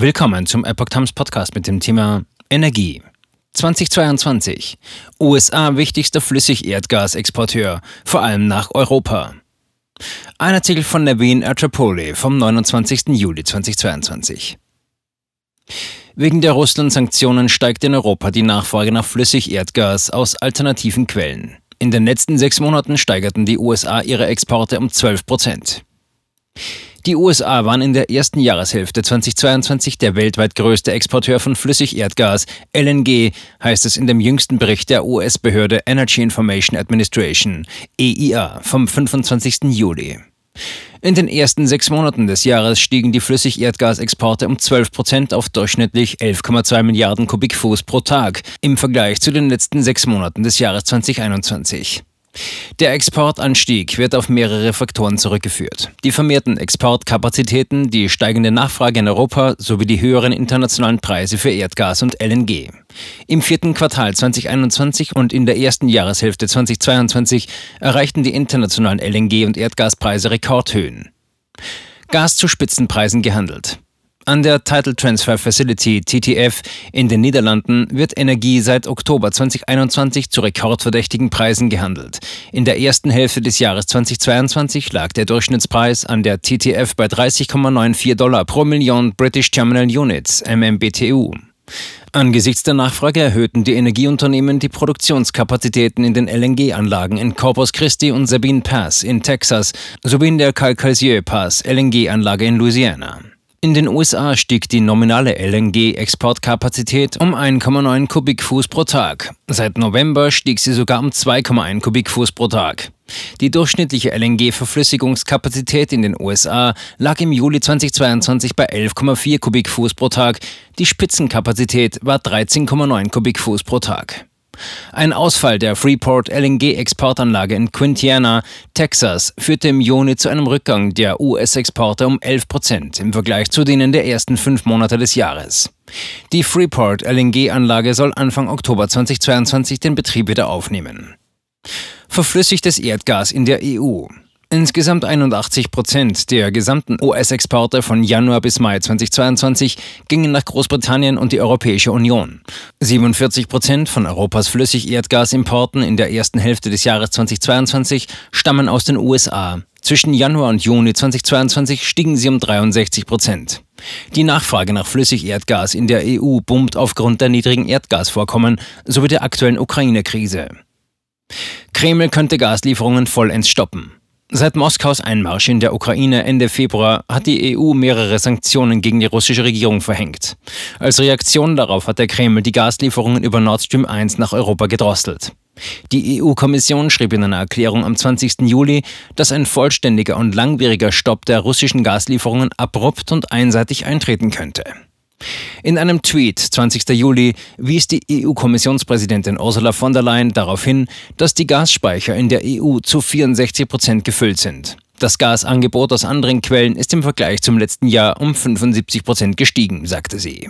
Willkommen zum Epoch Times Podcast mit dem Thema Energie. 2022. USA wichtigster Flüssigerdgasexporteur, vor allem nach Europa. Ein Artikel von Naveen Artrapoli vom 29. Juli 2022. Wegen der Russland-Sanktionen steigt in Europa die Nachfrage nach Flüssigerdgas aus alternativen Quellen. In den letzten sechs Monaten steigerten die USA ihre Exporte um 12 Prozent. Die USA waren in der ersten Jahreshälfte 2022 der weltweit größte Exporteur von Flüssigerdgas, LNG, heißt es in dem jüngsten Bericht der US-Behörde Energy Information Administration, EIA, vom 25. Juli. In den ersten sechs Monaten des Jahres stiegen die Flüssigerdgasexporte um 12 Prozent auf durchschnittlich 11,2 Milliarden Kubikfuß pro Tag im Vergleich zu den letzten sechs Monaten des Jahres 2021. Der Exportanstieg wird auf mehrere Faktoren zurückgeführt. Die vermehrten Exportkapazitäten, die steigende Nachfrage in Europa sowie die höheren internationalen Preise für Erdgas und LNG. Im vierten Quartal 2021 und in der ersten Jahreshälfte 2022 erreichten die internationalen LNG- und Erdgaspreise Rekordhöhen. Gas zu Spitzenpreisen gehandelt. An der Title Transfer Facility TTF in den Niederlanden wird Energie seit Oktober 2021 zu rekordverdächtigen Preisen gehandelt. In der ersten Hälfte des Jahres 2022 lag der Durchschnittspreis an der TTF bei 30,94 Dollar pro Million British Terminal Units, MMBTU. Angesichts der Nachfrage erhöhten die Energieunternehmen die Produktionskapazitäten in den LNG-Anlagen in Corpus Christi und Sabine Pass in Texas sowie in der Calcasieu Pass LNG-Anlage in Louisiana. In den USA stieg die nominale LNG-Exportkapazität um 1,9 Kubikfuß pro Tag. Seit November stieg sie sogar um 2,1 Kubikfuß pro Tag. Die durchschnittliche LNG-Verflüssigungskapazität in den USA lag im Juli 2022 bei 11,4 Kubikfuß pro Tag. Die Spitzenkapazität war 13,9 Kubikfuß pro Tag. Ein Ausfall der Freeport LNG-Exportanlage in Quintiana, Texas, führte im Juni zu einem Rückgang der US-Exporte um 11 Prozent im Vergleich zu denen der ersten fünf Monate des Jahres. Die Freeport LNG-Anlage soll Anfang Oktober 2022 den Betrieb wieder aufnehmen. Verflüssigtes Erdgas in der EU. Insgesamt 81 Prozent der gesamten US-Exporte von Januar bis Mai 2022 gingen nach Großbritannien und die Europäische Union. 47 Prozent von Europas Flüssigerdgasimporten in der ersten Hälfte des Jahres 2022 stammen aus den USA. Zwischen Januar und Juni 2022 stiegen sie um 63 Prozent. Die Nachfrage nach Flüssigerdgas in der EU boomt aufgrund der niedrigen Erdgasvorkommen sowie der aktuellen Ukraine-Krise. Kreml könnte Gaslieferungen vollends stoppen. Seit Moskaus Einmarsch in der Ukraine Ende Februar hat die EU mehrere Sanktionen gegen die russische Regierung verhängt. Als Reaktion darauf hat der Kreml die Gaslieferungen über Nord Stream 1 nach Europa gedrosselt. Die EU-Kommission schrieb in einer Erklärung am 20. Juli, dass ein vollständiger und langwieriger Stopp der russischen Gaslieferungen abrupt und einseitig eintreten könnte. In einem Tweet 20. Juli wies die EU-Kommissionspräsidentin Ursula von der Leyen darauf hin, dass die Gasspeicher in der EU zu 64 Prozent gefüllt sind. Das Gasangebot aus anderen Quellen ist im Vergleich zum letzten Jahr um 75 Prozent gestiegen, sagte sie.